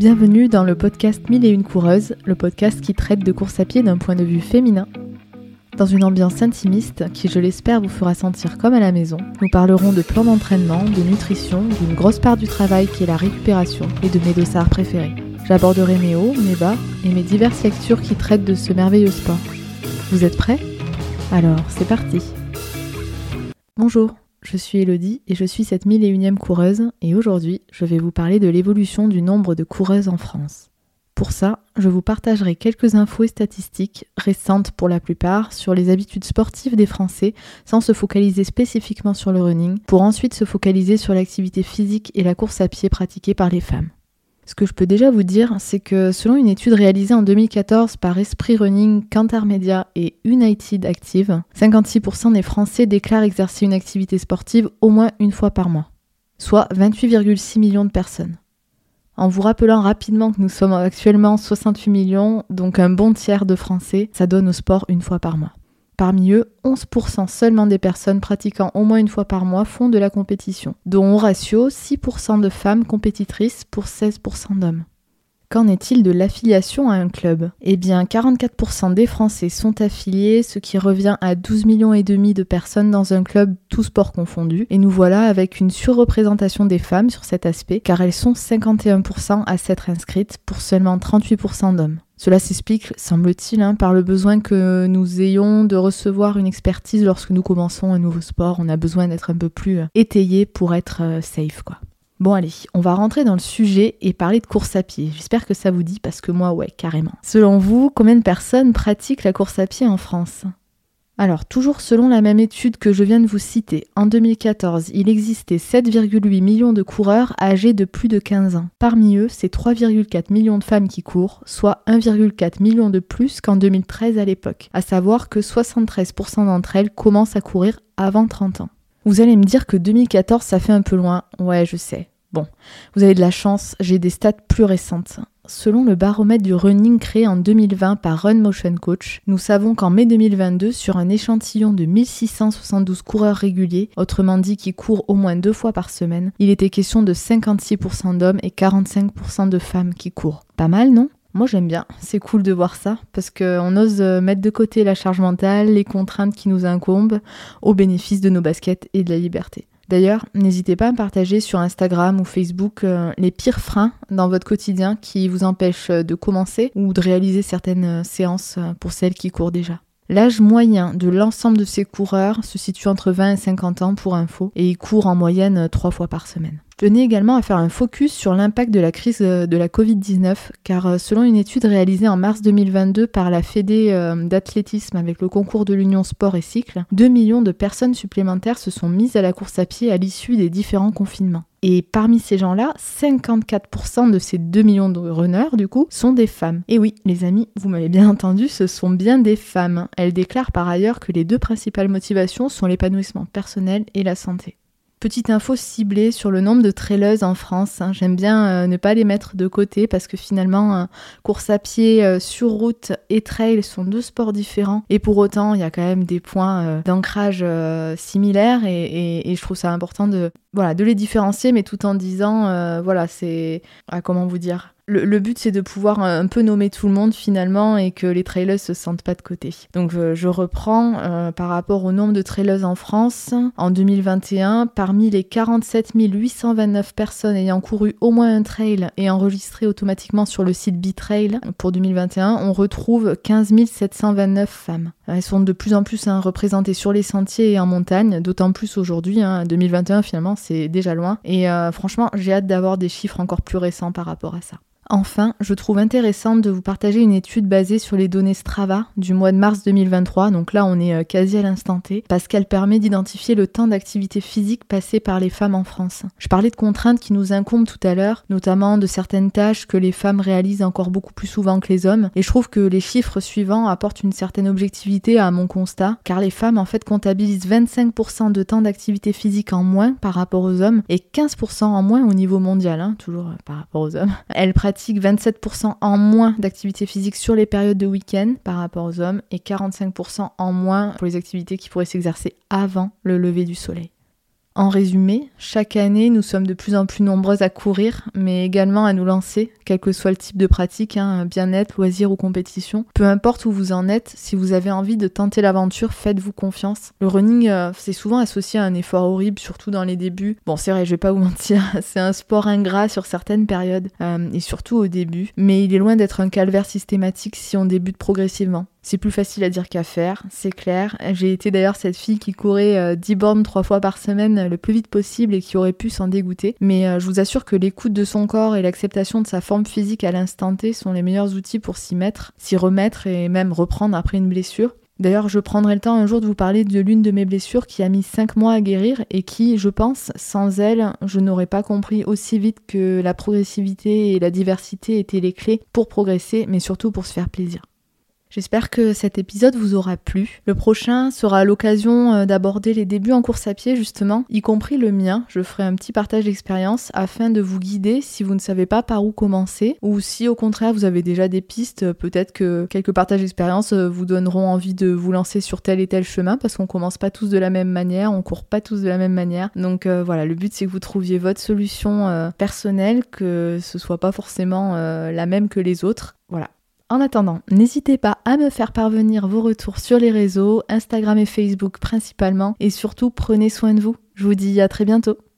Bienvenue dans le podcast Mille et une coureuses, le podcast qui traite de course à pied d'un point de vue féminin. Dans une ambiance intimiste qui, je l'espère, vous fera sentir comme à la maison, nous parlerons de plans d'entraînement, de nutrition, d'une grosse part du travail qui est la récupération et de mes dossards préférés. J'aborderai mes hauts, mes bas et mes diverses lectures qui traitent de ce merveilleux sport. Vous êtes prêts? Alors, c'est parti Bonjour, je suis Elodie et je suis cette mille et coureuse et aujourd'hui je vais vous parler de l'évolution du nombre de coureuses en France. Pour ça, je vous partagerai quelques infos et statistiques, récentes pour la plupart, sur les habitudes sportives des Français sans se focaliser spécifiquement sur le running, pour ensuite se focaliser sur l'activité physique et la course à pied pratiquée par les femmes. Ce que je peux déjà vous dire, c'est que selon une étude réalisée en 2014 par Esprit Running, Cantar Media et United Active, 56% des Français déclarent exercer une activité sportive au moins une fois par mois, soit 28,6 millions de personnes. En vous rappelant rapidement que nous sommes actuellement 68 millions, donc un bon tiers de Français, ça donne au sport une fois par mois. Parmi eux, 11% seulement des personnes pratiquant au moins une fois par mois font de la compétition, dont au ratio 6% de femmes compétitrices pour 16% d'hommes. Qu'en est-il de l'affiliation à un club? Eh bien, 44% des Français sont affiliés, ce qui revient à 12 millions et demi de personnes dans un club, tout sport confondu. Et nous voilà avec une surreprésentation des femmes sur cet aspect, car elles sont 51% à s'être inscrites pour seulement 38% d'hommes. Cela s'explique, semble-t-il, hein, par le besoin que nous ayons de recevoir une expertise lorsque nous commençons un nouveau sport. On a besoin d'être un peu plus euh, étayé pour être euh, safe, quoi. Bon allez, on va rentrer dans le sujet et parler de course à pied. J'espère que ça vous dit parce que moi ouais, carrément. Selon vous, combien de personnes pratiquent la course à pied en France? Alors, toujours selon la même étude que je viens de vous citer, en 2014, il existait 7,8 millions de coureurs âgés de plus de 15 ans. Parmi eux, c'est 3,4 millions de femmes qui courent, soit 1,4 million de plus qu'en 2013 à l'époque, à savoir que 73% d'entre elles commencent à courir avant 30 ans. Vous allez me dire que 2014 ça fait un peu loin, ouais je sais. Bon, vous avez de la chance, j'ai des stats plus récentes. Selon le baromètre du running créé en 2020 par Run Motion Coach, nous savons qu'en mai 2022, sur un échantillon de 1672 coureurs réguliers, autrement dit qui courent au moins deux fois par semaine, il était question de 56% d'hommes et 45% de femmes qui courent. Pas mal, non? Moi j'aime bien, c'est cool de voir ça, parce qu'on ose mettre de côté la charge mentale, les contraintes qui nous incombent, au bénéfice de nos baskets et de la liberté. D'ailleurs, n'hésitez pas à partager sur Instagram ou Facebook euh, les pires freins dans votre quotidien qui vous empêchent de commencer ou de réaliser certaines euh, séances euh, pour celles qui courent déjà. L'âge moyen de l'ensemble de ces coureurs se situe entre 20 et 50 ans pour info et ils courent en moyenne trois fois par semaine. Tenais également à faire un focus sur l'impact de la crise euh, de la Covid-19, car euh, selon une étude réalisée en mars 2022 par la Fédé euh, d'athlétisme avec le concours de l'Union Sport et Cycle, 2 millions de personnes supplémentaires se sont mises à la course à pied à l'issue des différents confinements. Et parmi ces gens-là, 54% de ces 2 millions de runners, du coup, sont des femmes. Et oui, les amis, vous m'avez bien entendu, ce sont bien des femmes. Elles déclarent par ailleurs que les deux principales motivations sont l'épanouissement personnel et la santé. Petite info ciblée sur le nombre de traileuses en France. Hein. J'aime bien euh, ne pas les mettre de côté parce que finalement, euh, course à pied euh, sur route et trail sont deux sports différents. Et pour autant, il y a quand même des points d'ancrage similaires et, et, je trouve ça important de, voilà, de les différencier, mais tout en disant, voilà, c'est, ah, comment vous dire, le, but c'est de pouvoir un peu nommer tout le monde finalement et que les trailers se sentent pas de côté. Donc je, reprends euh, par rapport au nombre de trailers en France en 2021, parmi les 47 829 personnes ayant couru au moins un trail et enregistré automatiquement sur le site Bitrail pour 2021, on retrouve 15 729 femmes. Elles sont de plus en plus hein, représentées sur les sentiers et en montagne, d'autant plus aujourd'hui, hein, 2021 finalement c'est déjà loin. Et euh, franchement j'ai hâte d'avoir des chiffres encore plus récents par rapport à ça. Enfin, je trouve intéressant de vous partager une étude basée sur les données Strava du mois de mars 2023, donc là on est euh, quasi à l'instant T, parce qu'elle permet d'identifier le temps d'activité physique passé par les femmes en France. Je parlais de contraintes qui nous incombent tout à l'heure, notamment de certaines tâches que les femmes réalisent encore beaucoup plus souvent que les hommes, et je trouve que les chiffres suivants apportent une certaine objectivité à mon constat, car les femmes en fait comptabilisent 25% de temps d'activité physique en moins par rapport aux hommes, et 15% en moins au niveau mondial, hein, toujours euh, par rapport aux hommes. 27% en moins d'activité physique sur les périodes de week-end par rapport aux hommes et 45% en moins pour les activités qui pourraient s'exercer avant le lever du soleil. En résumé, chaque année, nous sommes de plus en plus nombreuses à courir, mais également à nous lancer, quel que soit le type de pratique, hein, bien-être, loisir ou compétition. Peu importe où vous en êtes, si vous avez envie de tenter l'aventure, faites-vous confiance. Le running, euh, c'est souvent associé à un effort horrible, surtout dans les débuts. Bon, c'est vrai, je vais pas vous mentir, c'est un sport ingrat sur certaines périodes, euh, et surtout au début, mais il est loin d'être un calvaire systématique si on débute progressivement. C'est plus facile à dire qu'à faire, c'est clair. J'ai été d'ailleurs cette fille qui courait 10 euh, bornes trois fois par semaine le plus vite possible et qui aurait pu s'en dégoûter. Mais euh, je vous assure que l'écoute de son corps et l'acceptation de sa forme physique à l'instant T sont les meilleurs outils pour s'y mettre, s'y remettre et même reprendre après une blessure. D'ailleurs, je prendrai le temps un jour de vous parler de l'une de mes blessures qui a mis 5 mois à guérir et qui, je pense, sans elle, je n'aurais pas compris aussi vite que la progressivité et la diversité étaient les clés pour progresser, mais surtout pour se faire plaisir. J'espère que cet épisode vous aura plu. Le prochain sera l'occasion euh, d'aborder les débuts en course à pied justement, y compris le mien. Je ferai un petit partage d'expérience afin de vous guider si vous ne savez pas par où commencer ou si au contraire vous avez déjà des pistes, peut-être que quelques partages d'expérience euh, vous donneront envie de vous lancer sur tel et tel chemin parce qu'on commence pas tous de la même manière, on court pas tous de la même manière. Donc euh, voilà, le but c'est que vous trouviez votre solution personnelle, que ce soit pas forcément la même que les autres. Voilà. En attendant, n'hésitez pas à me faire parvenir vos retours sur les réseaux, Instagram et Facebook principalement, et surtout prenez soin de vous. Je vous dis à très bientôt.